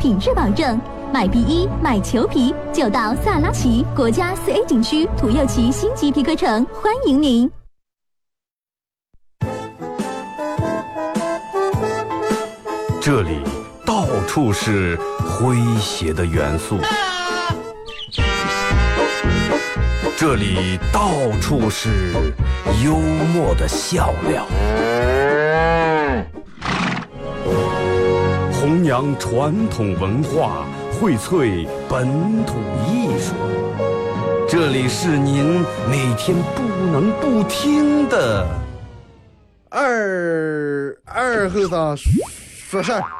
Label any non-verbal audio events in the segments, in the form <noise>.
品质保证。买皮衣、买裘皮就到萨拉奇国家四 A 景区土右旗星级皮革城，欢迎您。这里到处是诙谐的元素，这里到处是幽默的笑料。扬传统文化，荟萃本土艺术。这里是您每天不能不听的二二后生说事儿。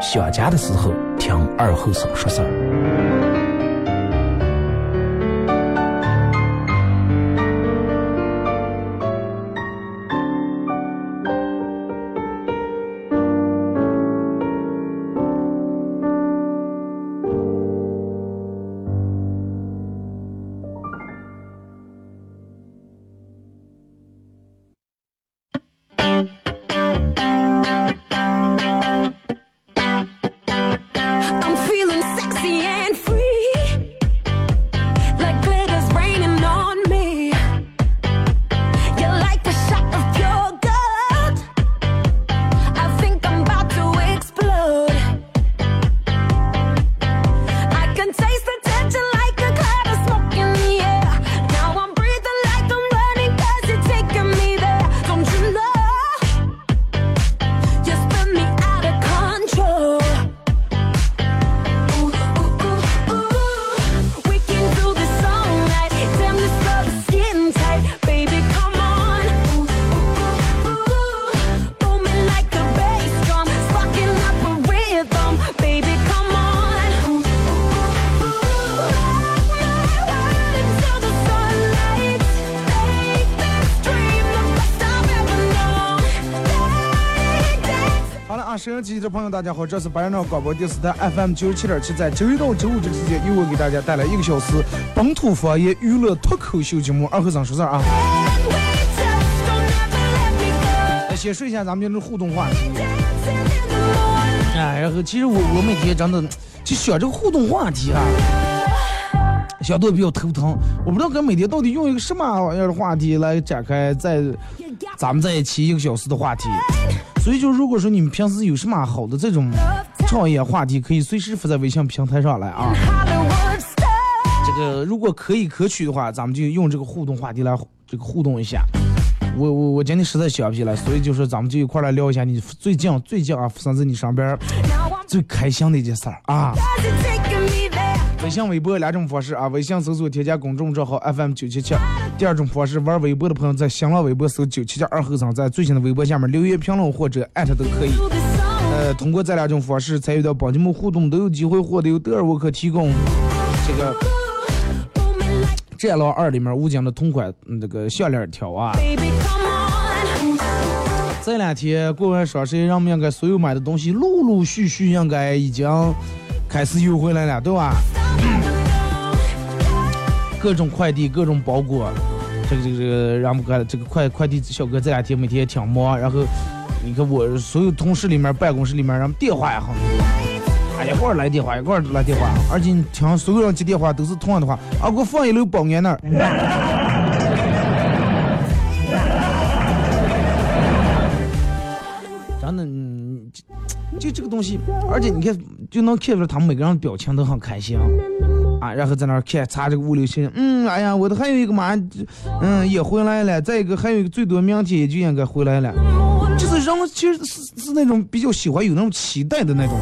想家的时候，听二后生说事儿。朋友，大家好，这是白杨广播电视台 FM 九十七点七，在周一到周五这个时间，由我给大家带来一个小时本土方言娱乐脱口秀节目《二和尚说事儿》啊。先说一下咱们这互动话题。哎，然后其实我我每天真的就想这个互动话题啊，想的比较头疼。我不知道跟每天到底用一个什么玩意儿的话题来展开在咱们在一起一个小时的话题。所以就如果说你们平时有什么好的这种创业话题，可以随时发在微信平台上来啊。这个如果可以可取的话，咱们就用这个互动话题来这个互动一下。我我我今天实在想不起来，所以就说咱们就一块来聊一下你最近最近啊发生在你上边最开心的一件事儿啊。微信、微博两种方式啊，微信搜索添加公众账号 FM 九七七。第二种方式，玩微博的朋友在新浪微博搜九七七二后生，在最新的微博下面留言评论或者艾特都可以。呃，通过这两种方式参与到帮节目互动，都有机会获得由德尔沃克提供这个战狼二里面吴京的同款那个项链条啊。这两天过完双十一，人们应该所有买的东西陆陆续续应该已经开始邮回来了，对吧？各种快递，各种包裹，这个这个这个，让我们看这个快快递小哥这两天每天也挺忙，然后你看我所有同事里面、办公室里面，人们电话也很多，哎，一会儿来电话，一会儿来电话，而且你听所有人接电话都是同样的话，啊，给我放一楼保安那儿。就这个东西，而且你看，就能看出来他们每个人表情都很开心啊，然后在那儿看查这个物流信息，嗯，哎呀，我的还有一个嘛，嗯，也回来了，再一个还有一个最多明天也就应该回来了，就是人其实是是那种比较喜欢有那种期待的那种，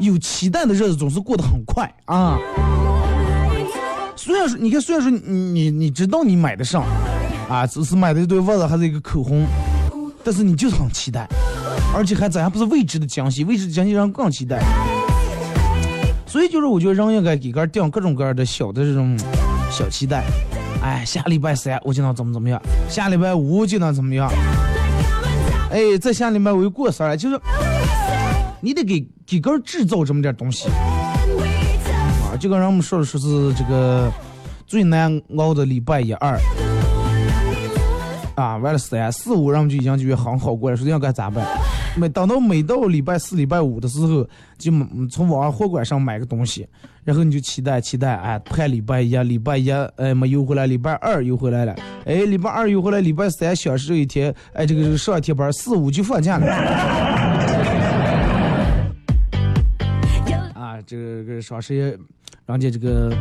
有期待的日子总是过得很快啊。虽然说，你看，虽然说你你知道你买的上，啊，只是买的一堆袜子还是一个口红，但是你就是很期待。而且还咱还不是未知的惊喜，未知的惊喜让人更期待。所以就是我觉得人应该给个定各种各样的小的这种小期待。哎，下礼拜三我就能怎么怎么样，下礼拜五就能怎么样。哎，在下礼拜我又过生日，就是你得给给个制造这么点东西。啊，就跟人们说的说是这个最难熬的礼拜一二。啊，完了三四五，人们就已经觉得很好过了，说应该咋办？每等到每到礼拜四、礼拜五的时候，就从网上货馆上买个东西，然后你就期待期待，哎，盼礼拜一，礼拜一，哎，没邮回来，礼拜二邮回来了，哎，礼拜二邮回来，礼拜三享受一天，哎，这个上一天班，四五就放假了。<laughs> 啊，这个这个双十一，人家这个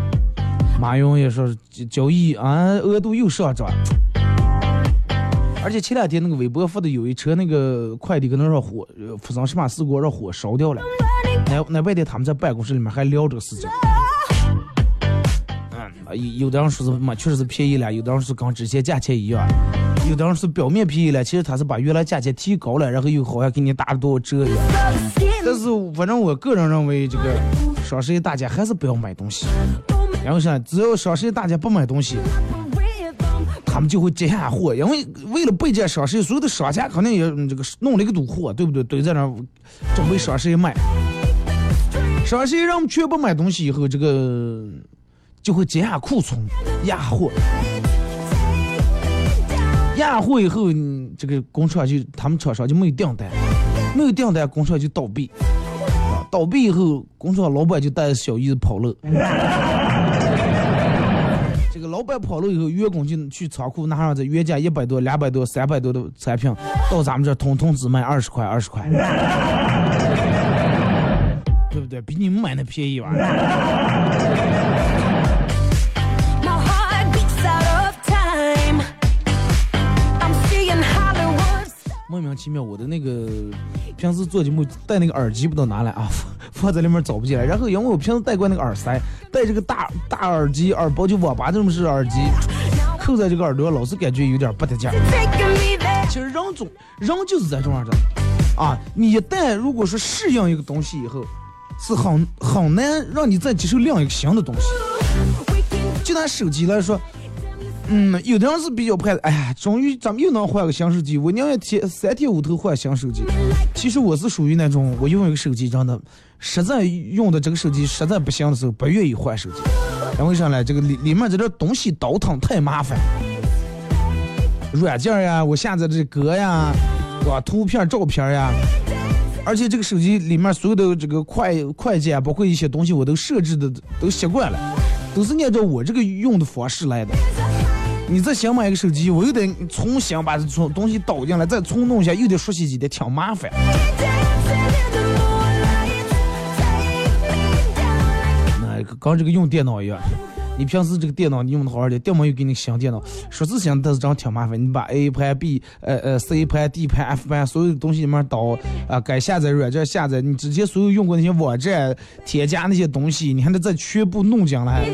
马云也说交易啊额度又上涨。而且前两天那个微博发的有一车那个快递可能让火发生什么事故让火烧掉了，那那外天他们在办公室里面还聊这个事情。嗯，有的人说是嘛确实是便宜了，有的人说跟之前价钱一样，有的人说表面便宜了，其实他是把原来价钱提高了，然后又好像给你打了多少折一样。但是反正我个人认为这个双十一大家还是不要买东西，然后啥，只要双十一大家不买东西。他们就会接下货，因为为了备战双十一，所有的商家肯定也这个弄了一个堵货，对不对？堆在那准备双十一卖。双十一让我们全部买东西以后，这个就会接下库存压货，压货以后，这个工厂就他们厂商就没有订单，没有订单，工厂就倒闭，倒闭以后，工厂老板就带着小姨子跑了。老板跑了以后，员工就去仓库拿上这原价一百多、两百多、三百多的产品，到咱们这通通只卖二十块、二十块，<laughs> 对不对？比你们买的便宜吧？莫名其妙，我的那个平时做节目戴那个耳机不都拿来啊，<laughs> 放在里面找不进来。然后因为我平时戴惯那个耳塞，戴这个大大耳机，耳包就网吧这种式耳机，扣在这个耳朵，老是感觉有点不得劲。其实人总人就是在这样的啊，你一旦如果说适应一个东西以后，是很很难让你再接受另一个新的东西。就拿手机来说。嗯，有的人是比较怕，哎呀，终于咱们又能换个新手机，我宁愿天三天五头换新手机。其实我是属于那种，我用一个手机真的，实在用的这个手机实在不行的时候，不愿意换手机。因为啥呢？这个里里面这点东西倒腾太麻烦，软件呀，我下载这歌呀，对吧？图片、照片呀，而且这个手机里面所有的这个快快捷，包括一些东西，我都设置的都习惯了，都是按照我这个用的方式来的。你再想买一个手机，我又得重新把这从东西导进来，再重弄一下，又得熟悉几天，挺麻烦。那跟这个用电脑一样，你平时这个电脑你用的好好的，电脑又给你新电脑，说是新，但是真挺麻烦。你把 A 盘、B、呃呃 C 盘、D 盘、F 盘所有的东西里面导啊，该下载软件下载，你之前所有用过那些网站添加那些东西，你还得再全部弄进来。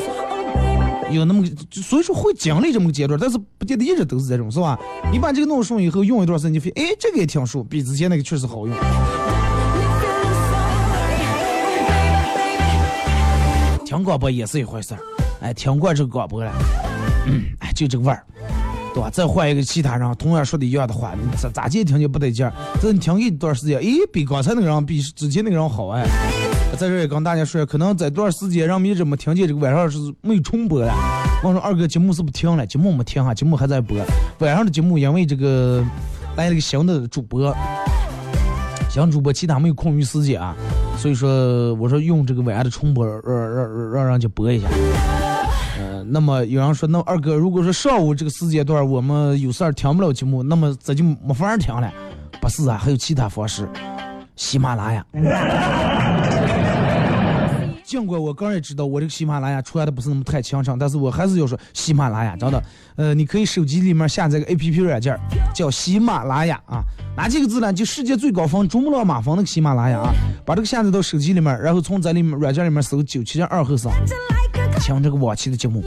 有那么，所以说会经历这么个阶段，但是不见得一直都是这种，是吧？你把这个弄顺以后，用一段时间，你发现，哎，这个也挺顺，比之前那个确实好用。听广播也是一回事儿，哎，听过这个广播了。嗯，哎，就这个味儿，对吧？再换一个其他人，同样说的一样的话，你咋咋地听就不得劲儿。这你听一段时间，诶，比刚才那个人比之前那个人好哎。在这也跟大家说，可能在段时间人们一直没听见这个晚上是没有重播了。我说二哥节目是不停了，节目没停哈，节目还在播。晚上的节目因为这个来了个新的主播，新主播其他没有空余时间啊，所以说我说用这个晚上的重播让让让让人家播一下。那么有人说，那二哥如果说上午这个时间段我们有事儿听不了节目，那么这就没法听了。不是啊，还有其他方式，喜马拉雅。尽管我个人也知道我这个喜马拉雅出来的不是那么太强盛，但是我还是要说喜马拉雅真的，呃，你可以手机里面下载个 A P P 软件叫喜马拉雅啊，哪几个字呢？就世界最高峰珠穆朗玛峰那个喜马拉雅啊，把这个下载到手机里面，然后从在里面软件里面搜九七二后生，听这个往期的节目。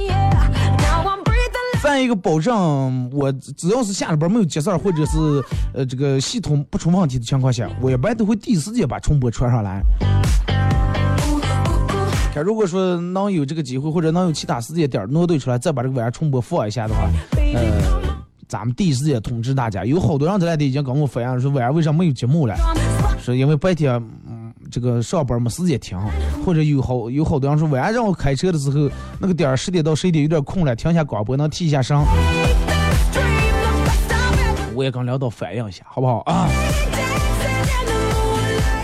再一个保证，我只要是下了班没有急事儿，或者是呃这个系统不出问题的情况下，我一般都会第一时间把重播传上来。看，如果说能有这个机会，或者能有其他时间点儿挪对出来，再把这个晚上重播放一下的话，呃，咱们第一时间通知大家。有好多人在那里已经跟我反映说，晚上为啥没有节目了？是因为白天这个上班没时间听，或者有好有好多人说晚上我开车的时候那个点儿十点到十一点有点空了，听下广播能提一下声。我也跟领导反映一下，好不好啊？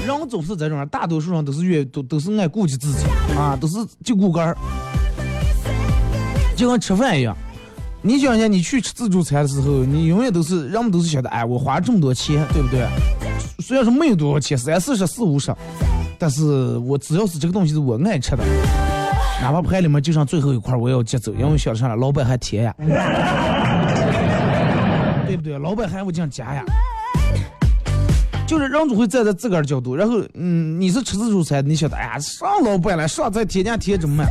人总是这种，大多数人都是越都都是爱顾及自己啊，都是就顾个儿，就跟吃饭一样。你想想，你去吃自助餐的时候，你永远都是人们都是晓得，哎，我花这么多钱，对不对？虽然说没有多少钱，三四十、四五十，但是我只要是这个东西是我爱吃的，哪怕盘里面就剩最后一块，我也要接走，因为晓得啥了，老板还贴呀，<laughs> 对不对？老板还我这样夹呀。就是人总会站在自个儿角度，然后，嗯，你是吃自助餐，你晓得，哎呀，上老板了，上再添加添这么慢。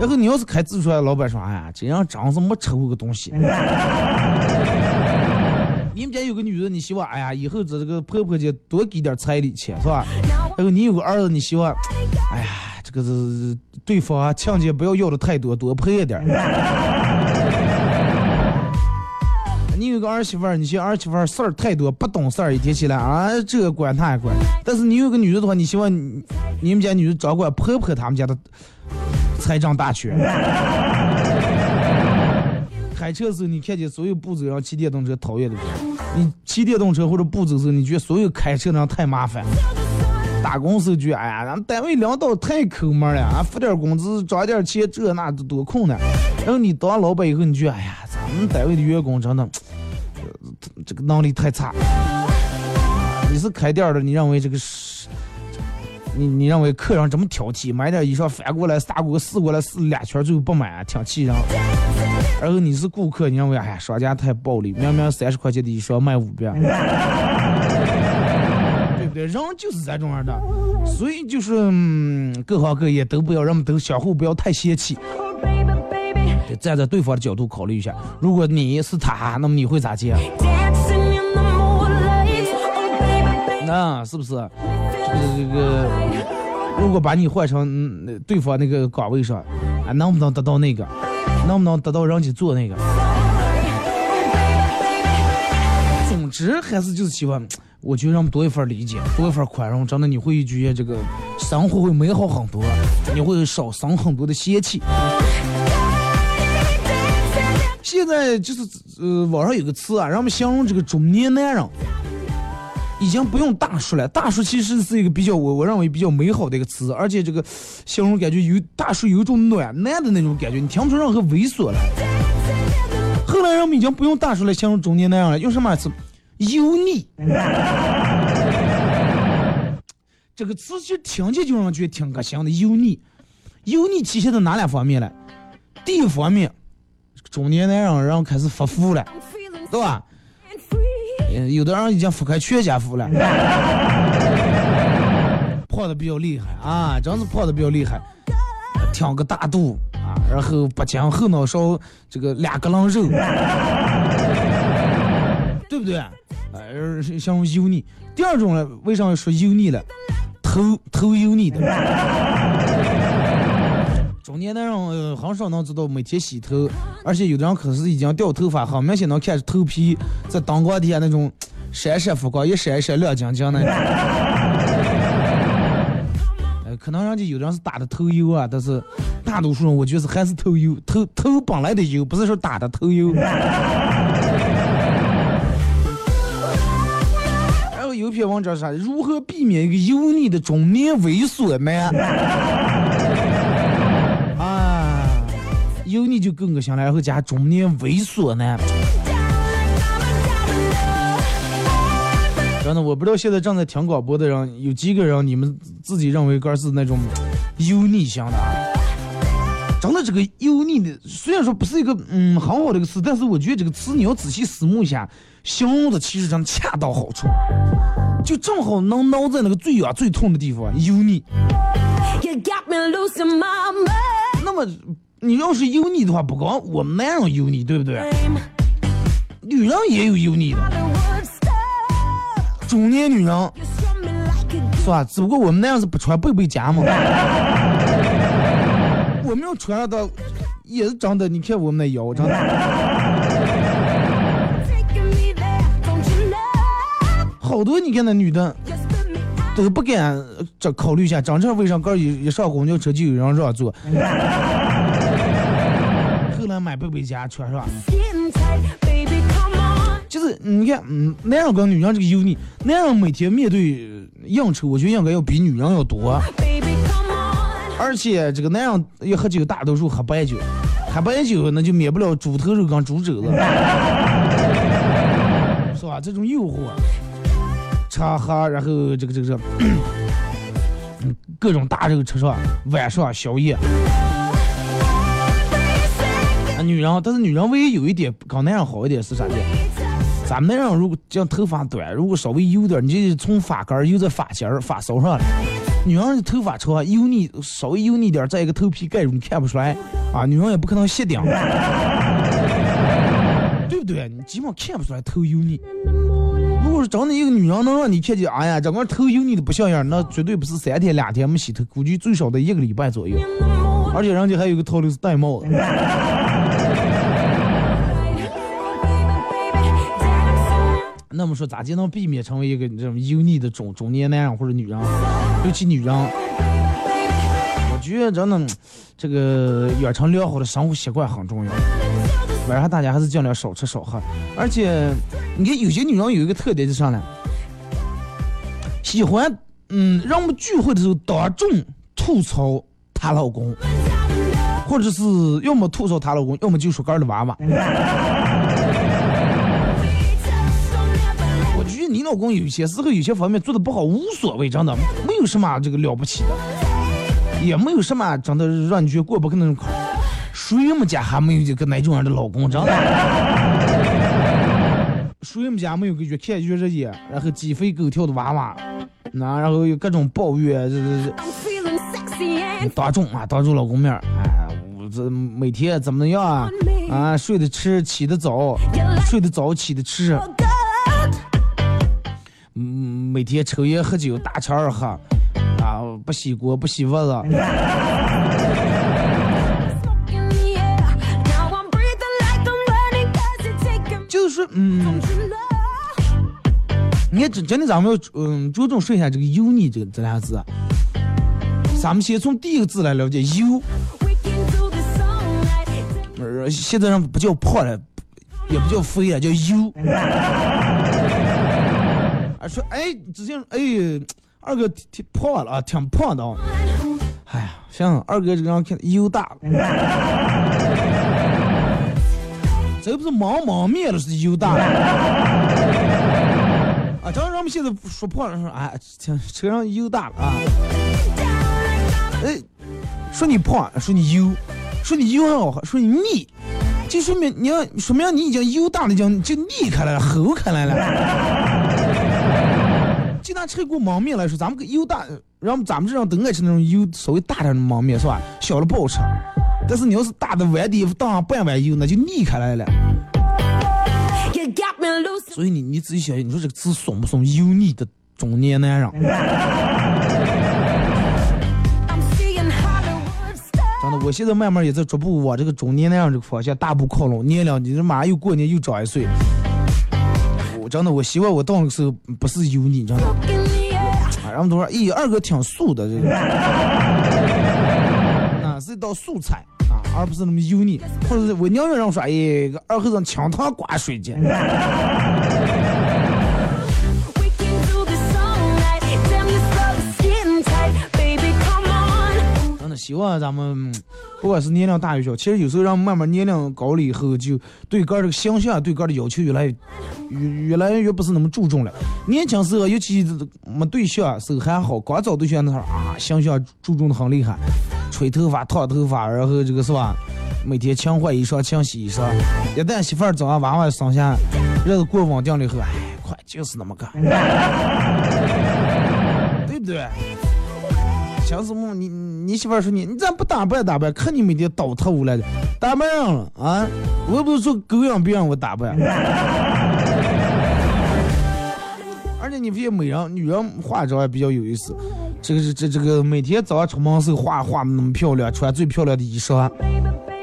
然后你要是开自助餐，老板说，哎呀，这样真是没吃过个东西。你们家有个女人，你希望，哎呀，以后这这个婆婆家多给点彩礼钱，是吧？<laughs> 还有你有个儿子，你希望，哎呀，这个是对方啊，亲家不要要的太多，多赔一点。<laughs> 你有个儿媳妇儿，你嫌儿媳妇儿事儿太多，不懂事儿，一天起来啊，这个管那管。但是你有个女人的话，你希望你你们家女人掌管婆婆他们家的财政大权。<laughs> 开车时候，你看见所有步走让骑电动车讨厌的人，你骑电动车或者不走时候，你觉得所有开车的人太麻烦。打工时候觉得，哎呀，咱们单位领导太抠门了，啊，付点工资，涨点钱，这那都多困难。然后你当老板以后，你觉得，哎呀，咱们单位的员工真的。这个能力太差。你是开店的，你认为这个是？你你认为客人这么挑剔，买点衣裳翻过来、撒过试过来试两圈，最后不买，挺气人。然后你是顾客，你认为哎呀，商家太暴力，明明三十块钱的衣裳卖五百，<laughs> 对不对？人就是这种样的，所以就是各行各业都不要，人们都相互不要太嫌弃。站在对方的角度考虑一下，如果你是他，那么你会咋接？那是不是？这个这个，如果把你换成对方那个岗位上，啊，能不能得到那个？能不能得到人家做那个？总之还是就是希望，我觉得让多一份理解，多一份宽容，真的你会觉得这个生活会美好很多，你会少生很多的邪气。现在就是呃，网上有个词啊，让我们形容这个中年男人，已经不用大叔了。大叔其实是一个比较我我认为比较美好的一个词，而且这个形容感觉有大叔有一种暖男的那种感觉，你听不出任何猥琐来。后来人们已经不用大叔来形容中年男人了，用什么词？油腻。这个词就听起就让人觉得挺恶心的，油腻。油腻体现在哪两方面了？第一方面。中年男人然后开始发福了，对吧？有的人已经发开全家福了，<laughs> 胖的比较厉害啊，真是胖的比较厉害，挺个大肚啊，然后脖颈后脑勺这个两个棱肉，对不对？呃，像油腻。第二种呢，为啥说油腻了？头头油腻的。中年男人呃很少能做到每天洗头，而且有的人可是已经掉头发，很明显能看着头皮在灯光底下那种 <coughs> 闪闪发光，一闪一闪亮晶晶的。<coughs> 呃，可能人家有的人是打的头油啊，但是大多数人我觉得是还是头油，头头本来的油，不是说打的头油。<coughs> 然后有篇文章是啥？如何避免一个油腻的中年猥琐男？油腻就更恶心了，然后加中年猥琐男。真的，我不知道现在正在听广播的人有几个人，你们自己认为个是那种油腻型的啊？真的，这个油腻的，虽然说不是一个嗯很好的一个词，但是我觉得这个词你要仔细思慕一下，形容的其实真恰到好处，就正好能挠在那个最痒最痛的地方，油腻。那么你要是油腻的话，不光我们男人油腻，对不对？女人也有油腻的，中年女人是吧？只不过我们那样是不穿背背夹嘛。<laughs> 我们要穿的也是长得，你看我们那腰长得。好多你看那女的都不敢这考虑一下，长这为啥个一一上公交车就有人让座，买背背夹穿是吧？就是你看，嗯，男人跟女人这个油腻，男人每天面对应酬，我觉得应该要比女人要多。而且这个男人要喝酒，大多数喝白酒，喝白酒那就免不了猪头肉跟猪肘子，<laughs> 是吧？这种诱惑。吃喝，然后这个这个 <coughs> 各种大肉吃上，晚上宵夜。女人，但是女人唯一有一点跟男人好一点是啥的？咱们男人如果样头发短，如果稍微油点，你就从发根油在发尖儿、发梢上了。女人的头发长，油腻，稍微油腻点，在一个头皮盖住，你看不出来啊。女人也不可能卸顶，对不对？你基本看不出来头油腻。如果是真的一个女人能让你看见，哎呀，整个头油腻的不像样，那绝对不是三天两天没洗头，估计最少得一个礼拜左右。而且人家还有个套路是戴帽子。那么说咋就能避免成为一个这种油腻的中中年男人或者女人，尤其女人？我觉得真的，这个养成良好的生活习惯很重要。晚上大家还是尽量少吃少喝，而且你看有些女人有一个特点是啥呢？喜欢嗯，让我们聚会的时候当众吐槽她老公，或者是要么吐槽她老公，要么就说个儿的娃娃。老公有些时候有些方面做的不好无所谓，真的没有什么这个了不起的，也没有什么真的让你觉得过不去那种坎儿。谁们家还没有一个那种样的老公？真的？谁们家没有个越看越热眼，然后鸡飞狗跳的娃娃？那然后有各种抱怨，这这这，当众啊，当众老公面，哎，我这每天怎么样啊？啊，睡得迟，起得早，睡得早，起得迟。嗯，每天抽烟喝酒，大吃二喝，啊，不洗锅，不洗袜子。<laughs> 就是嗯，你看，真真的，咱们要嗯着重说一下这个“油腻”这个这俩字。咱们先从第一个字来了解“油”。呃，现在人不叫胖了，也不叫肥了，叫油。啊，说哎，之前哎，二哥挺胖了啊，挺胖的。哎呀，行，二哥这个人看油大了。这不是忙忙面了，是油大了。啊，正人们现在说胖了，说哎，车上油大了啊。哎，说你胖，说你油，说你油还好，说你腻，就说明你要说明你已经油大了，就就腻开来了，齁开来了。就拿吃过焖面来说，咱们油大，然后咱们这样都爱吃那种油稍微大点的焖面是吧？小的不好吃。但是你要是大的碗底倒上半碗油，那就腻开来了。所以你你自己想想，你说这个字怂不怂？油腻的中年男人。真的，我现在慢慢也在逐步往这个中年男人这个方向大步靠拢。年龄，你这马上又过年又长一岁，我真的我希望我到那个时候不是油腻，真的。<laughs> 啊，然后都说，咦，二哥挺素的这个，<laughs> 啊，是一道素菜啊，而不是那么油腻。或者是我宁愿让说，哎，二和尚清汤挂水去。<laughs> 希望咱们不管是年龄大与小，其实有时候让慢慢年龄高了以后，就对个这个形象、对个的要求越来越越越来越不是那么注重了。年轻时候，尤其没对象时候还好，刚找对象那时候啊，形象注重的很厉害，吹头发、烫头发，然后这个是吧？每天勤换衣裳、勤洗衣裳。一旦媳妇儿找完娃娃生下，日子过稳定了以后，哎，快就是那么个，<laughs> 对不对？想什么？你你媳妇说你，你咋不打扮打扮？看你每天倒腾无赖的，打扮上了啊！我又不是说狗养别让我打扮。而且你发现美人女人化妆也比较有意思，这个是这这个每天早上出门时候化化那么漂亮，穿最漂亮的衣裳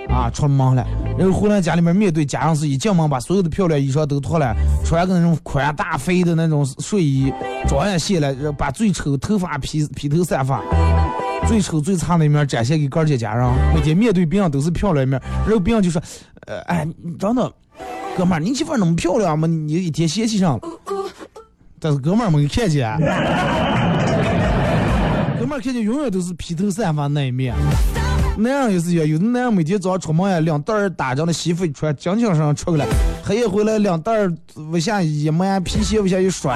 啊，出门了，然后回来家里面面对家人是一进门把所有的漂亮衣裳都脱了，穿个那种宽大肥的那种睡衣，妆也卸了，把最丑头发披披头散发。最丑最差的一面展现给哥姐家人，每天面对别人都是漂亮一面，然后别人就说：“呃，哎，真的，哥们儿，你媳妇那么漂亮吗？你一天嫌弃上了。”但是哥们儿没看见，<laughs> 哥们儿看见永远都是披头散发那一面。那样也是样，有的那样每天早上出门呀，两袋儿打仗的西服一穿，紧紧上出来，黑夜回来两袋儿往下一抹，皮鞋往下一甩。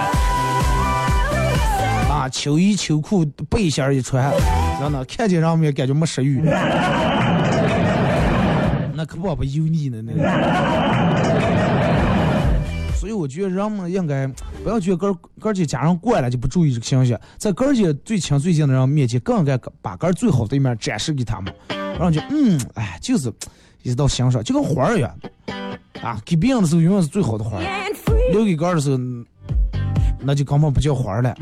啊秋衣秋裤背心儿一穿，真的看见上面感觉没食欲，<laughs> 那可不不油腻呢那个。我觉得人们应该不要觉得哥哥姐家人惯了就不注意这个形象，在哥姐最亲最近的人面前，更应该把哥最好的一面展示给他们，然后就嗯，哎，就是一直到欣赏，就跟花儿一样，啊，给别人的时候永远是最好的花儿，留给哥的时候。那就根本不叫花儿了。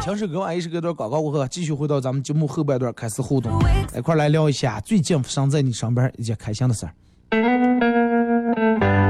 强势哥，俺也是隔段广告过后，继续回到咱们节目后半段开始互动，一块来聊一下最近发生在你身边一件开心的事儿。Thank you.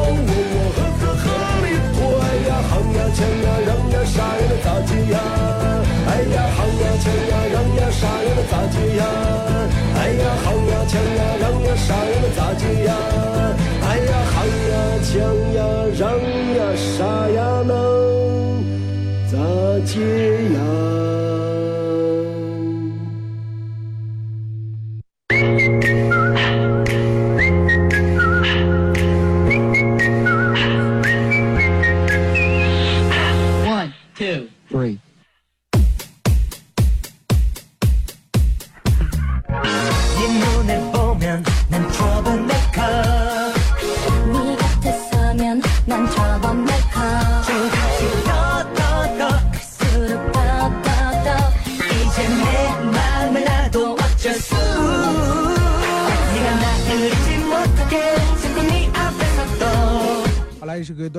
哎呀！抢呀！让呀！啥呀？那咋接呀？哎呀！好呀！抢呀！让呀！傻呀？那咋接呀？哎呀！好呀！抢呀！让呀！傻呀？那咋接呀？哎呀！喊呀！抢呀！让呀！傻呀？那咋接呀？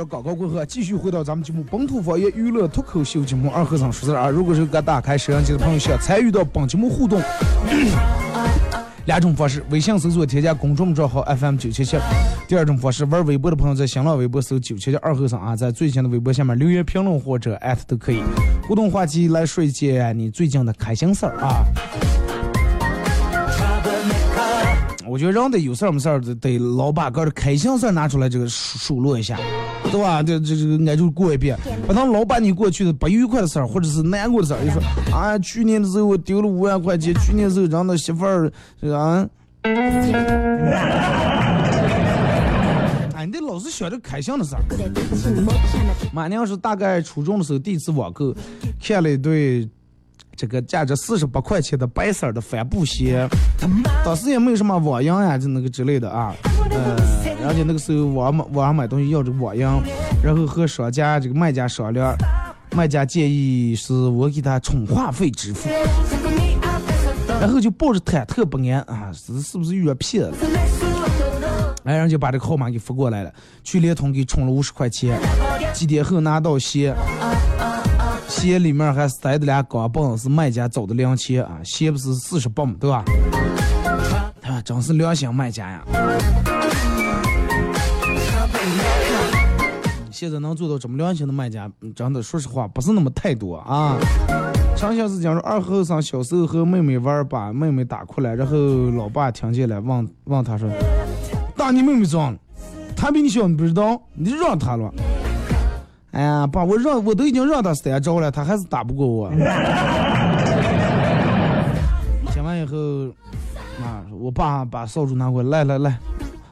广告过后，继续回到咱们节目《本土方言娱乐脱口秀》节目二和尚说事儿啊！如果是刚打开摄像机的朋友，想参与到本节目互动，两种方式：微信搜索添加公众账号 FM 九七七；第二种方式，玩微博的朋友在新浪微博搜九七七二和尚啊，在最新的微博下面留言评论或者艾特都可以。互动话题来说一件你最近的开心事儿啊！我觉得人得有事儿没事儿得得老把个的开心事儿拿出来这个数数落一下。对吧？这这这个俺就过一遍，不能老把你过去的不愉快的事儿，或者是难过的事儿，就说啊，去年的时候我丢了五万块钱，去年的时候让那媳妇儿啊，<laughs> 哎，你得老是想着开心的事儿。马娘是大概初中的时候第一次网购，看了一对。这个价值四十八块钱的白色的帆布鞋，当时也没有什么网银呀，就那个之类的啊，呃，而且那个时候网网上买东西要这个网银，然后和商家这个卖家商量，卖家建议是我给他充话费支付，然后就抱着忐忑不安啊，是是不是遇到骗子？哎，然后就把这个号码给发过来了，去联通给充了五十块钱，几天后拿到鞋。鞋里面还塞的俩钢镚，是卖家找的零钱啊！鞋不是四十八嘛，对吧？啊，真是良心卖家呀！现在能做到这么良心的卖家，真的说实话不是那么太多啊。上小是讲说，二后生小时候和妹妹玩，把妹妹打哭了，然后老爸听见了，问问他说：“打你妹妹脏了？他比你小，你不知道？你让他了。”哎呀，爸，我让我都已经让他三招了，他还是打不过我。<laughs> 听完以后，啊，我爸把扫帚拿过来，来来来，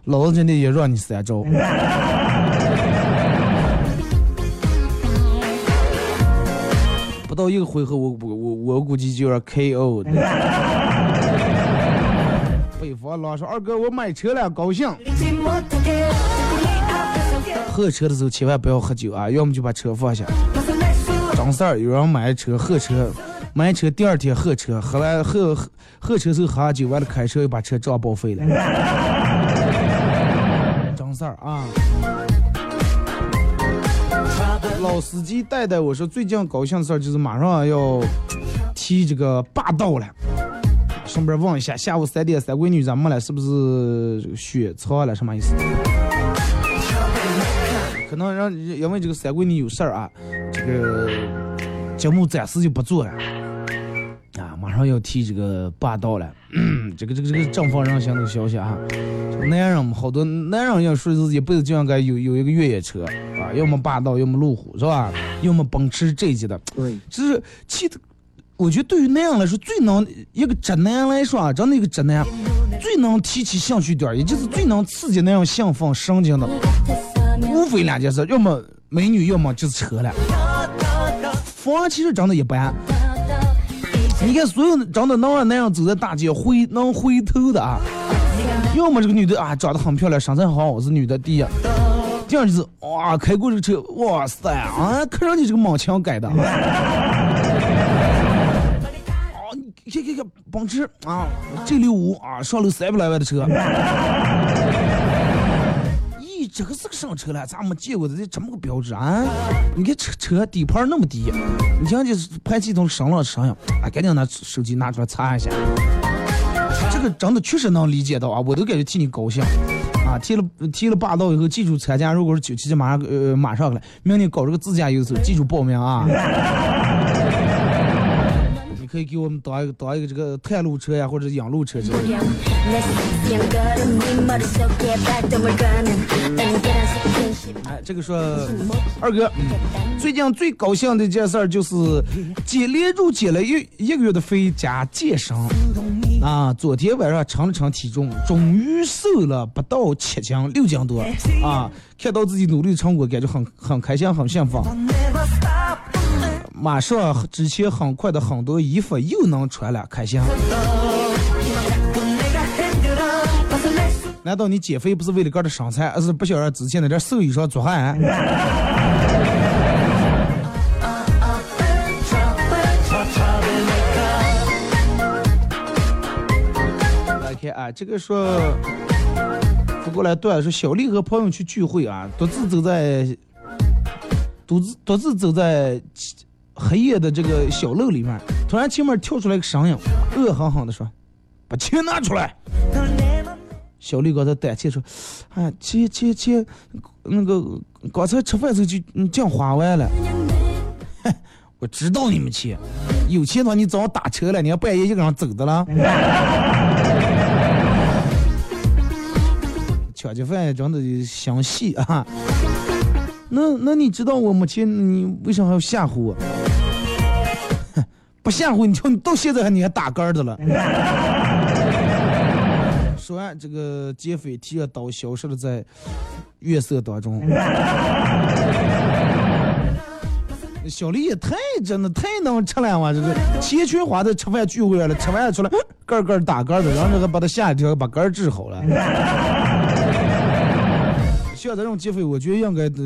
老子今天也让你三招。<laughs> 不到一个回合，我我我我估计就要 KO。<laughs> 北方老说二哥，我买车了，高兴。喝车的时候千万不要喝酒啊，要么就把车放下。张四儿有人买车喝车，买车第二天喝车，喝完喝喝车时候喝酒，完了开车又把车撞报废了。张四儿啊，老司机带带我说，最近高兴的事儿就是马上要提这个霸道了。顺便问一下，下午三点三闺女咋没了？是不是血藏了？什么意思？可能让因为这个三闺女有事儿啊，这个节目暂时就不做了啊，马上要提这个霸道了，<clears throat> 这个这个这个正方人心的消息啊，男人嘛，好多男人要说自己一辈子就应该有有一个越野车啊，要么霸道，要么路虎是吧？要么奔驰这级的，对，就是其实我觉得对于男人来说，最能一个直男来说啊，真的一个直男最能提起兴趣点，也就是最能刺激那样兴奋神经的。无非两件事，要么美女，要么就是车了。房其实长得一般，你看所有长得能让男人走在大街回能回头的啊，要么这个女的啊长得很漂亮，身材好是女的第一，第二就是哇开过这个车，哇塞啊看上去这个猛枪改的，啊你看看看奔驰啊 G 六五啊上了三百来万的车。这个是个什么车了？咱没见过的，这这么个标志啊？你看车车底盘那么低，你听这排气筒声浪声音，啊，赶紧拿手机拿出来查一下。这个真的确实能理解到啊，我都感觉替你高兴啊！提了提了霸道以后，记住参加，如果是九七七马上呃马上来，明年搞这个自驾游的时候，记住报名啊！可以给我们当一个当一个这个探路车呀，或者养路车之类的。哎，这个说二哥，最近最高兴的一件事儿就是接连住减了一一个月的肥加健身啊！昨天晚上称了称体重，终于瘦了不到七斤，六斤多啊！看到自己努力的成果，感觉很很开心，很幸福。马上之前很快的很多衣服又能穿了，开心。难道你减肥不是为了个的身材，而是不想让之前那点瘦衣裳出汗？来看啊，这个说，不过来段说小丽和朋友去聚会啊，独自走在，独自独自走在黑夜的这个小路里面，突然前面跳出来个声音，恶狠狠的说：“把钱拿出来。”小丽刚才胆怯说：“哎，钱钱钱，那个刚才吃饭时候就讲花完了。<laughs> 我知道你们钱，有钱的话你早上打车了，你要半夜一个人走的了。<laughs> 抢劫犯真的详细啊！<laughs> 那那你知道我没钱，你为啥还要吓唬我？不吓唬你，就你到现在还你还打杆的了。<laughs> ”说完，这个劫匪提着刀消失了在月色当中。<laughs> 小丽也太真的太能吃了哇！这个钱全花在吃饭聚会了，吃饭出来个个打嗝的，然后这个把他吓一跳，把嗝治好了。像这种劫匪，我觉得应该都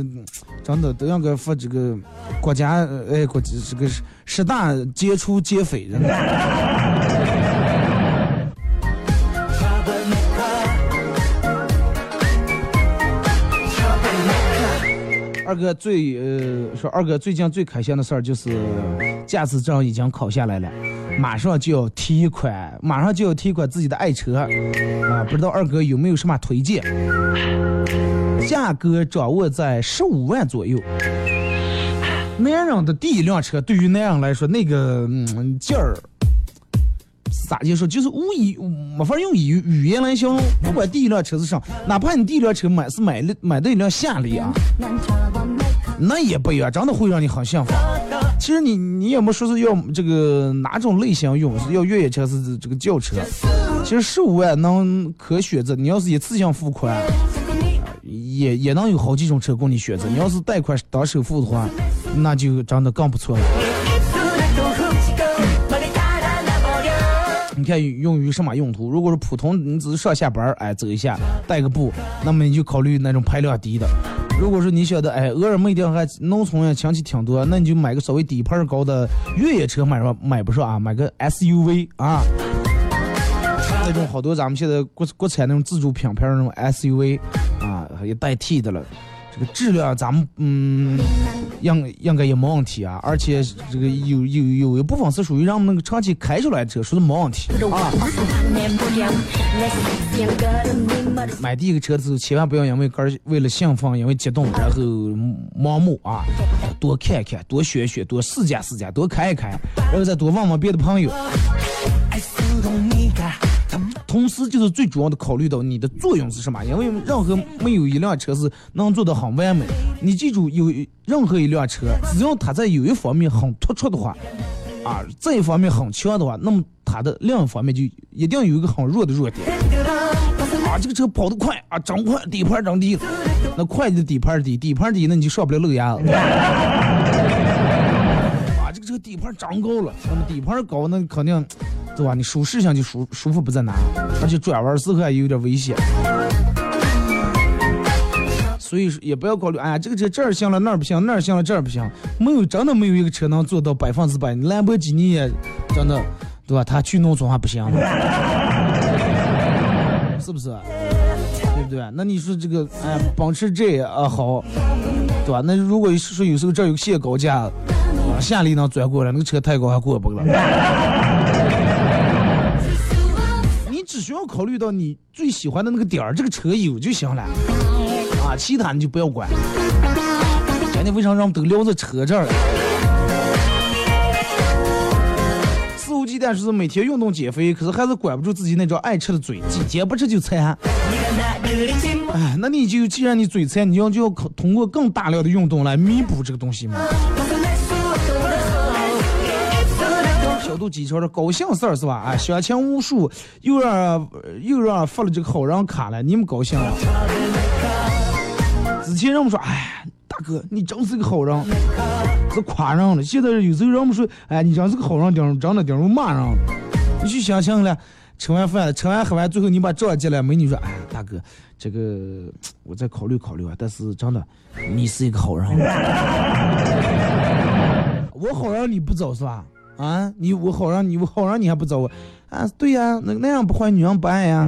真的都应该发这个国家哎国这个十大杰出劫匪人。二哥最呃说二哥最近最开心的事儿就是驾驶证已经考下来了，马上就要提款，马上就要提款自己的爱车啊！不知道二哥有没有什么推荐？价格掌握在十五万左右。男人的第一辆车对于男人来说那个嗯劲儿，咋就说就是无语没法用语语言来形容。不管第一辆车是啥，哪怕你第一辆车买是买了买的一辆夏利啊。那也不一样，真的会让你很幸福。其实你你也没说是要这个哪种类型用，是要越野车是这个轿车。其实十五万能可选择，你要是一次性付款，也也能有好几种车供你选择。你要是贷款当首付的话，那就真的更不错了。你看用于什么用途？如果是普通，你只是上下班哎走一下带个步，那么你就考虑那种排量低的。如果说你晓得，哎，偶尔没地方还农村呀亲戚挺多，那你就买个稍微底盘高的越野车，买上买不上啊，买个 SUV 啊，那种好多咱们现在国国产那种自主品牌那种 SUV 啊，也代替的了。这个质量咱们嗯，应应该也没问题啊，而且这个有有有一部分是属于让那个长期开出来的车，说是没问题啊。买第一个车的时候，千万不要因为个为了兴奋，因为激动，然后盲目啊，多看一看，多学学，多试驾试驾，多开一开，然后再多问问别的朋友。同时，就是最主要的考虑到你的作用是什么，因为任何没有一辆车是能做得很完美。你记住，有任何一辆车，只要它在有一方面很突出的话，啊，这一方面很强的话，那么它的另一方面就一定有一个很弱的弱点。啊，这个车跑得快啊，真快，底盘真低，那快的底盘低，底盘低，那你就上不了路牙子。<laughs> 啊，这个车底盘长高了，那么底盘高，那肯定。对吧？你舒适性就舒舒服不在哪，而且转弯时候还有点危险，所以说也不要考虑，哎呀，这个车这儿行了那儿不行，那儿行了这儿不行，没有真的没有一个车能做到百分之百。兰博基尼也真的，对吧？他去农村还不行，是不是？对不对？那你说这个，哎，奔驰 G 啊好，对吧？那如果是说有时候这有个限高架，啊，下里能钻过来，那个车太高还过不了。你只需要考虑到你最喜欢的那个点儿，这个车有就行了，啊，其他你就不要管。今天为啥让我们都聊到车这儿了？肆无忌惮说是每天运动减肥，可是还是管不住自己那张爱吃的嘴，几天不吃就馋。哎，那你就既然你嘴馋，你要就要通过更大量的运动来弥补这个东西嘛。小肚鸡肠的高兴事儿是吧？哎，相亲无数，又让又让发了这个好人卡了，你们高兴了？之前人们说，哎，大哥你真是个好人，是夸人了。现在有时候人们说，哎，你真是个好人，顶真的顶着骂人。你去相亲了，吃完饭，吃完喝完，最后你把账结了，美女说，哎，大哥，这个我再考虑考虑啊。但是真的，你是一个好人。<laughs> 我好人你不走是吧？啊，你我好让你我好让你还不走啊？对呀，那那样不坏女人不爱呀。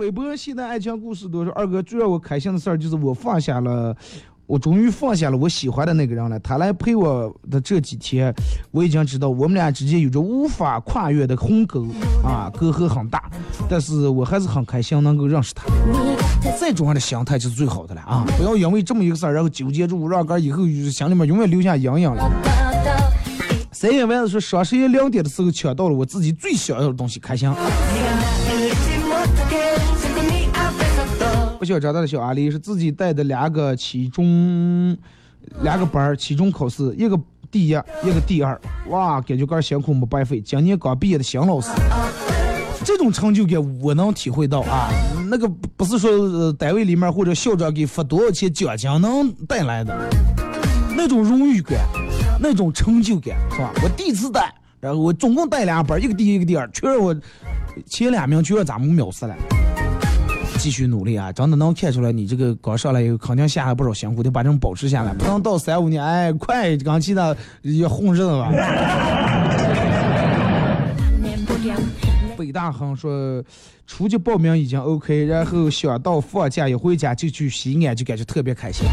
微博，现在爱情故事都说二哥最让我开心的事儿就是我放下了，我终于放下了我喜欢的那个人了。他来陪我的这几天，我已经知道我们俩之间有着无法跨越的鸿沟啊，隔阂很大，但是我还是很开心能够认识他。再重要的心态就是最好的了啊！不要因为这么一个事儿，然后纠结住，让哥以后心里面永远留下阴影了。三月丸子说双十一两点的时候抢到了我自己最想要的东西，开心。不想长大的小阿丽是自己带的两个期中，两个班儿期中考试，一个第一，一个第二，哇，感觉个辛苦没白费。今年刚毕业的新老师，这种成就感我能体会到啊。那个不是说单位里面或者校长给发多少钱奖金能带来的，那种荣誉感，那种成就感，是吧？我第一次带，然后我总共带俩班，一个第一，一个第二，全是我前两名，全让咱们秒死了。继续努力啊！真的能看出来，你这个刚上来以后，肯定下了不少辛苦，得把这种保持下来，不能到三五年，哎，快刚其他也混日子了。北大亨说，初级报名已经 OK，然后想到放假一回家就去西安，就感觉特别开心。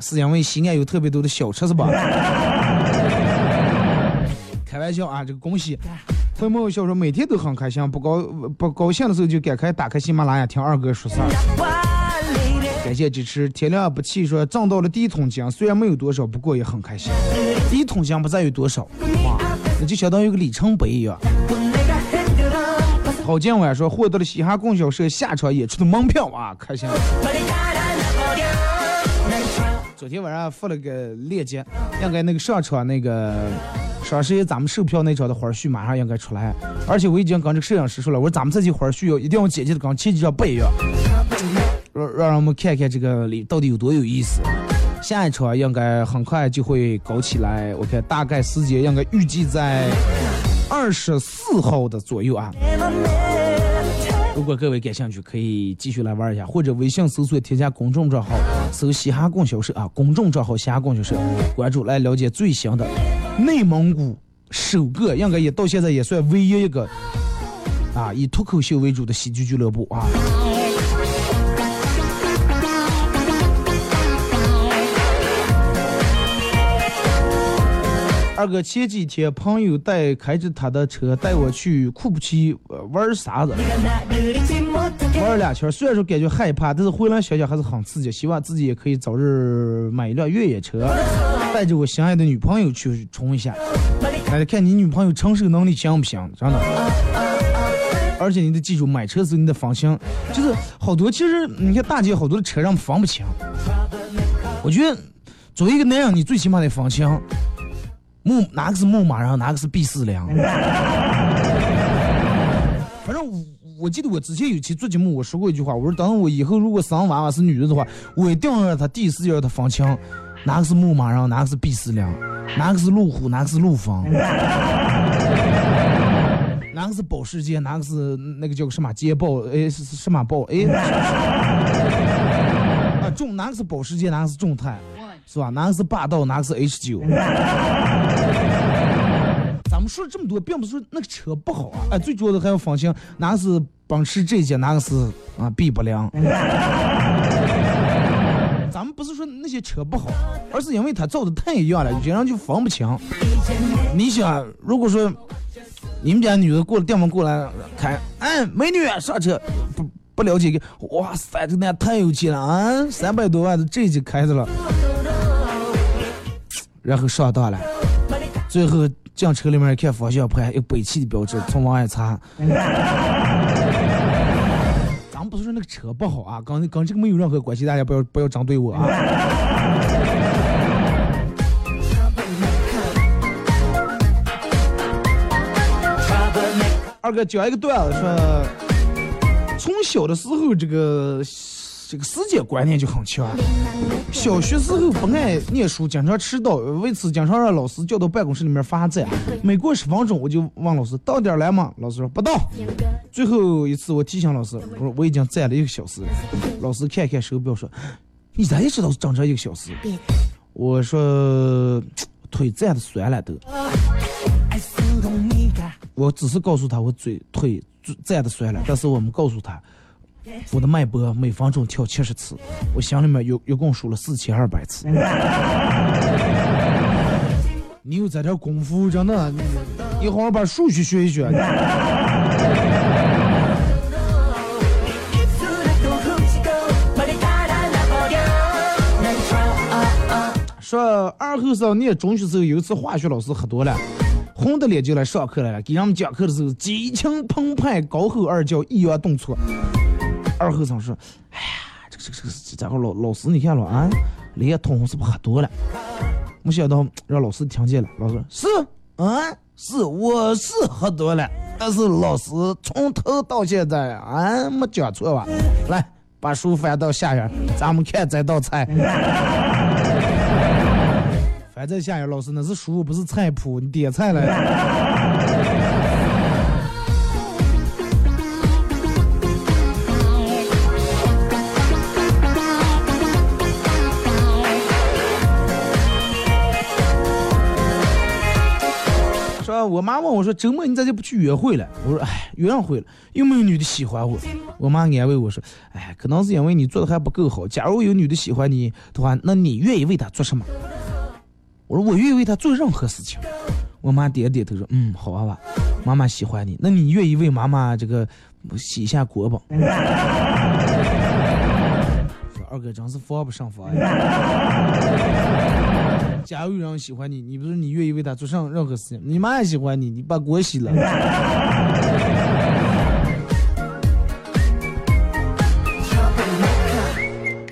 是因为西安有特别多的小吃是吧？开玩笑啊，这个恭喜。朋友笑说每天都很开心，不高不高兴的时候就赶快打开喜马拉雅听二哥说事儿。感谢支持，天亮不气说挣到了第一桶金，虽然没有多少，不过也很开心。第一桶金不在于多少，哇，那就相当于个里程碑一样。郝建晚说获得了嘻哈供销社下场演出的门票啊，开心。昨天晚上发了个链接，应该那个上场那个。双十一咱们售票那场的花絮马上应该出来，而且我已经跟这个摄影师说了，我说咱们这期花絮要一定要剪辑的跟前几场不一样，让让我们看看这个里到底有多有意思。下一场应该很快就会搞起来，我看大概时间应该预计在二十四号的左右啊。如果各位感兴趣，可以继续来玩一下，或者微信搜索添加公众账号，搜嘻哈供销社啊，公众账号嘻哈供销社，关注来了解最新的。内蒙古首个，应该也到现在也算唯一一个啊，以脱口秀为主的喜剧俱乐部啊。二哥前几天朋友带开着他的车带我去库布齐玩啥子，玩了两圈，虽然说感觉害怕，但是回来想想还是很刺激，希望自己也可以早日买一辆越野车。带着我心爱的女朋友去冲一下，来看你女朋友承受能力行不行？真的。而且你得记住，买车时你得放心，就是好多其实你看大街好多的车让分不清。我觉得作为一个男人，你最起码得分清，牧哪个是木马然后，哪个是 B 四零。<laughs> 反正我我记得我之前有期做节目，我说过一句话，我说等我以后如果生娃娃是女的的话，我一定要让她第一时间让她分清。哪个是牧马然后，哪个是 B 四零，哪个是路虎，哪个是陆风，<laughs> 哪个是保时捷，哪个是那个叫个什么捷豹？哎，是什么豹？哎，<laughs> 啊，众哪个是保时捷，哪个是众泰，是吧？哪个是霸道，哪个是 H 九？<laughs> 咱们们说了这么多，并不是说那个车不好啊，哎，最主要的还要分清哪个是奔驰 G 级，哪个是啊 B 不良。<laughs> 咱们不是说那些车不好，而是因为它造的太一样了，有人就分不清。你想，如果说你们家女的过了店门过来开，哎，美女上车，不不了解个，哇塞，这男太有钱了啊，三百多万的 G 级开着了，然后上当了，最后进车里面看方向盘有北汽的标志，从往外查。<laughs> 咱们不是说那个车不好啊，跟跟这个没有任何关系，大家不要不要针对我啊。二哥讲一个段子，说从小的时候这个这个时间观念就很强。小学时候不爱念书，经常迟到，为此经常让老师叫到办公室里面罚站。每过十分钟，我就问老师到点来吗？老师说不到。最后一次我提醒老师，我说我已经站了一个小时了。老师看看手表说，你咋也知道是整整一个小时？我说腿站的酸了都。我只是告诉他我嘴腿站的酸了，但是我们告诉他，我的脉搏每分钟跳七十次，我心里面有一共数了四千二百次。<laughs> 你有这点功夫，真的，你好好把数学学一学。说二后生念中学时候有一次化学老师喝多了。红的脸就来上课来了，给人们讲课的时候激情澎湃，高吼二叫，抑扬顿挫。二后生说：“哎呀，这个这个这个这家伙老老师，你看了啊，脸通红是不是喝多了？”没想到让老师听见了，老师是啊是我是喝多了，但是老师从头到现在啊没讲错吧？来，把书翻到下页，咱们看这道菜。<laughs> 反正下面，老师那是书不是菜谱，你点菜了。我妈问我说，周末你咋就不去约会了？我说，哎，约上会了，又没有女的喜欢我。我妈安慰我说，哎，可能是因为你做的还不够好。假如有女的喜欢你的话，那你愿意为她做什么？我说我愿意为她做任何事情。我妈点点头说：“嗯，好娃娃，妈妈喜欢你。那你愿意为妈妈这个洗一下锅不？”说二哥真是防不胜防呀。假如有人喜欢你，你不是你愿意为他做上任何事情？你妈也喜欢你，你把锅洗了。<laughs>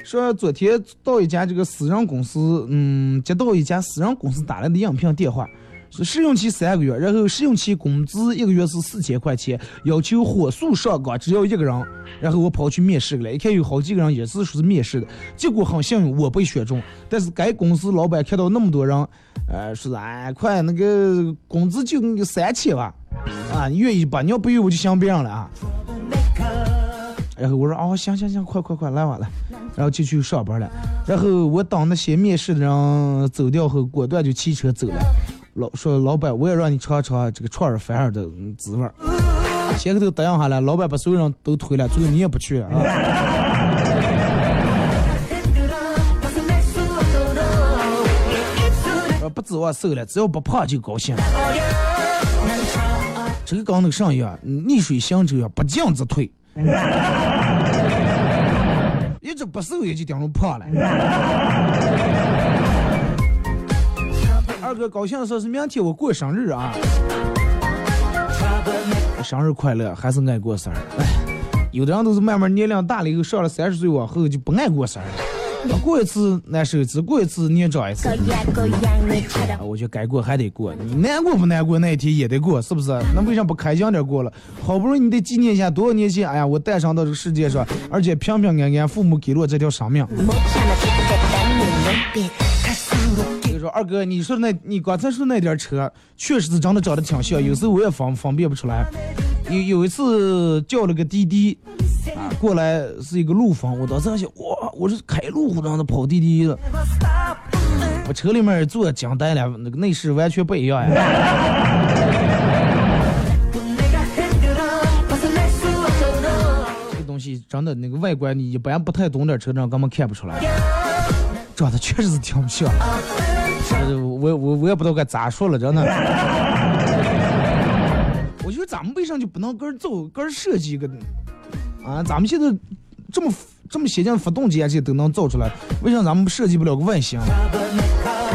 说昨天到一家这个私人公司，嗯，接到一家私人公司打来的应聘电话，试用期三个月，然后试用期工资一个月是四千块钱，要求火速上岗，只要一个人。然后我跑去面试了，一看有好几个人也是说是面试的，结果很幸运我被选中。但是该公司老板看到那么多人，呃，说是哎，快那个工资就三千吧，啊，你愿意吧？你要不愿意我就想别人了啊。然后我说哦，行行行，快快快来吧来，然后就去上班了。然后我等那些面试的人走掉后，果断就骑车走了。老说老板，我也让你尝尝这个串儿饭儿的滋味儿。前个头答应下来，老板把所有人都推了，最后你也不去啊。<laughs> 不指望瘦了，只要不胖就高兴。这个跟那个上一样，逆水行舟啊，不进则退。<laughs> 一直不瘦也就顶着胖了。二哥高兴的说是明天我过生日啊，生日快乐，还是爱过生日。哎，有的人都是慢慢年龄大了以后，上了三十岁往后就不爱过生日。过一次难受，一次过一次年长一次。我觉得该过还得过，你难过不难过那一天也得过，是不是？那为啥不开心点过了？好不容易你得纪念一下多少年前，哎呀，我诞生到这个世界上，而且平平安安，父母给了我这条生命。就二哥，你说那，你刚才说那点车，确实是长得长得挺像。有时候我也分分辨不出来。有有一次叫了个滴滴啊，过来是一个陆风，我当时想，哇，我是开路虎让他跑滴滴的。我车里面坐，简单了，那个内饰完全不一样呀。这个东西真的，那个外观你一般不太懂点车，你根本看不出来。长得确实是挺像。我我我也不知道该咋说了，真的。<laughs> 我觉得咱们为啥就不能跟人走，跟人设计一个啊？咱们现在这么这么先进的发动机啊这些都能造出来，为啥咱们设计不了个外形？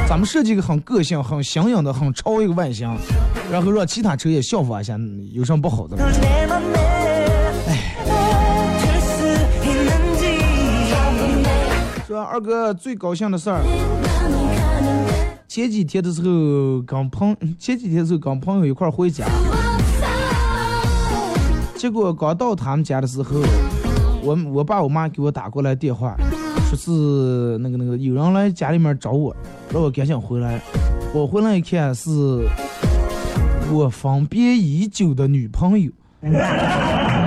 咱们设计个很个性、很新颖的、很潮一个外形，然后让其他车也效仿一下，有什么不好的？哎。<sighs> 说二哥最高兴的事儿，前几天的时候跟朋前几天的时候跟朋友一块回家，结果刚到他们家的时候，我我爸我妈给我打过来电话，说是那个那个有人来家里面找我，让我赶紧回来。我回来一看，是我分别已久的女朋友。<laughs>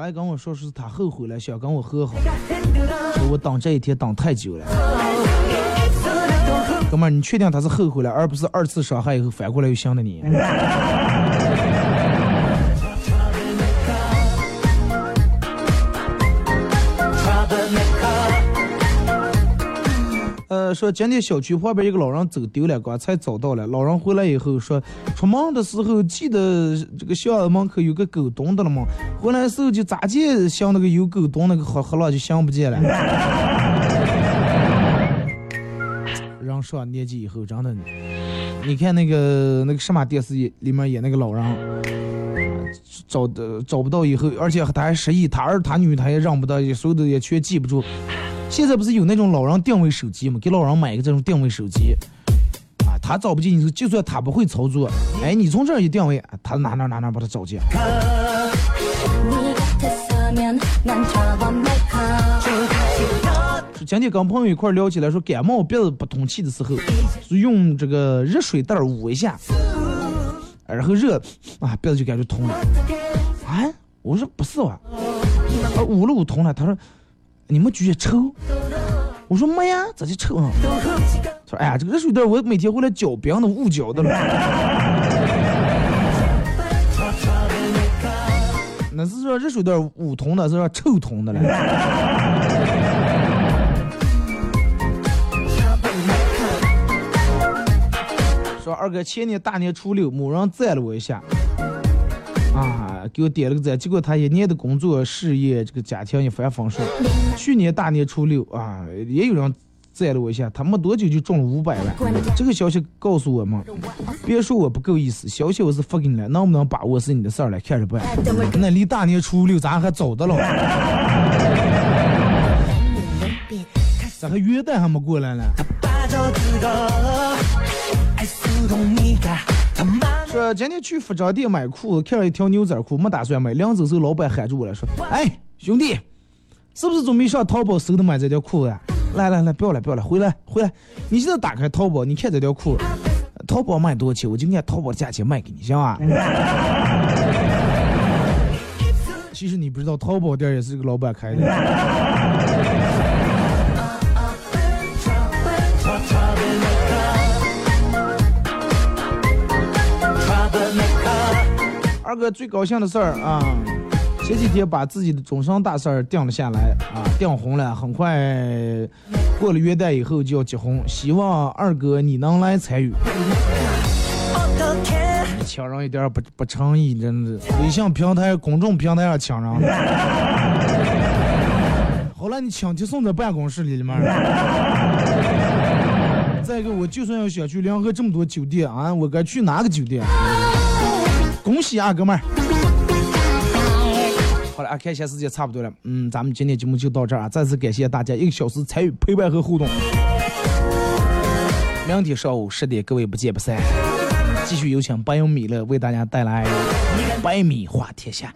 他来跟我说，是他后悔了，想跟我和好。说我等这一天等太久了。哥们，你确定他是后悔了，而不是二次伤害以后反过来又想的你？说今天小区旁边一个老人走丢了，刚才找到了。老人回来以后说，出门的时候记得这个巷子门口有个狗洞的了吗？回来时候就咋见像那个有狗洞那个黑黑了就想不见了。人上年纪以后真的，你看那个那个什么电视剧里面演那个老人，找的找不到以后，而且他还失忆，他儿他女他也认不到，所有的也全记不住。现在不是有那种老人定位手机吗？给老人买一个这种定位手机，啊，他找不见你，就算他不会操作，哎，你从这儿一定位，他哪哪哪哪把他找见。说今天跟朋友一块聊起来，说感冒鼻子不通气的时候，是用这个热水袋捂一下，然后热啊鼻子就感觉通了。啊，我说不是吧？啊，捂了捂通了，他说。你们觉得臭？我说没呀，咋就臭啊？说哎呀，这个热水袋我每天回来搅冰的捂脚的了。<laughs> 那是说热水袋捂通的，是说臭通的了。说二哥前年大年初六，某人赞了我一下。啊，给我点了个赞，结果他一年的工作、事业、这个家庭一帆风顺。去年大年初六啊，也有人赞了我一下，他没多久就中了五百万。这个消息告诉我们，别说我不够意思，消息我是发给你了，能不能把握是你的事儿了，看着办。那离大年初六咱还早的了，咋还元旦还没过来呢？说今天去服装店买裤子，看了一条牛仔裤，没打算买。临走时，老板喊住我了，说：“哎，兄弟，是不是准备上淘宝搜的买这条裤子？啊来来来，不要了不要了，回来回来，你现在打开淘宝，你看这条裤，淘宝卖多少钱？我就按淘宝的价钱卖给你，行吧？” <laughs> 其实你不知道，淘宝店也是个老板开的。二哥最高兴的事儿啊，前几天把自己的终身大事儿定了下来啊，订婚了，很快过了元旦以后就要结婚，希望二哥你能来参与。抢人一点不不诚意，真的，微信平台、公众平台上抢人。好了，你请就送在办公室里面。再一个，我就算要想去联合这么多酒店啊，我该去哪个酒店？恭喜啊，哥们儿！<laughs> 好了啊，看一下时间差不多了，嗯，咱们今天节目就到这儿啊，再次感谢大家一个小时参与陪伴和互动。明天上午十点，各位不见不散。继续有请白永米勒为大家带来《百米画天下》。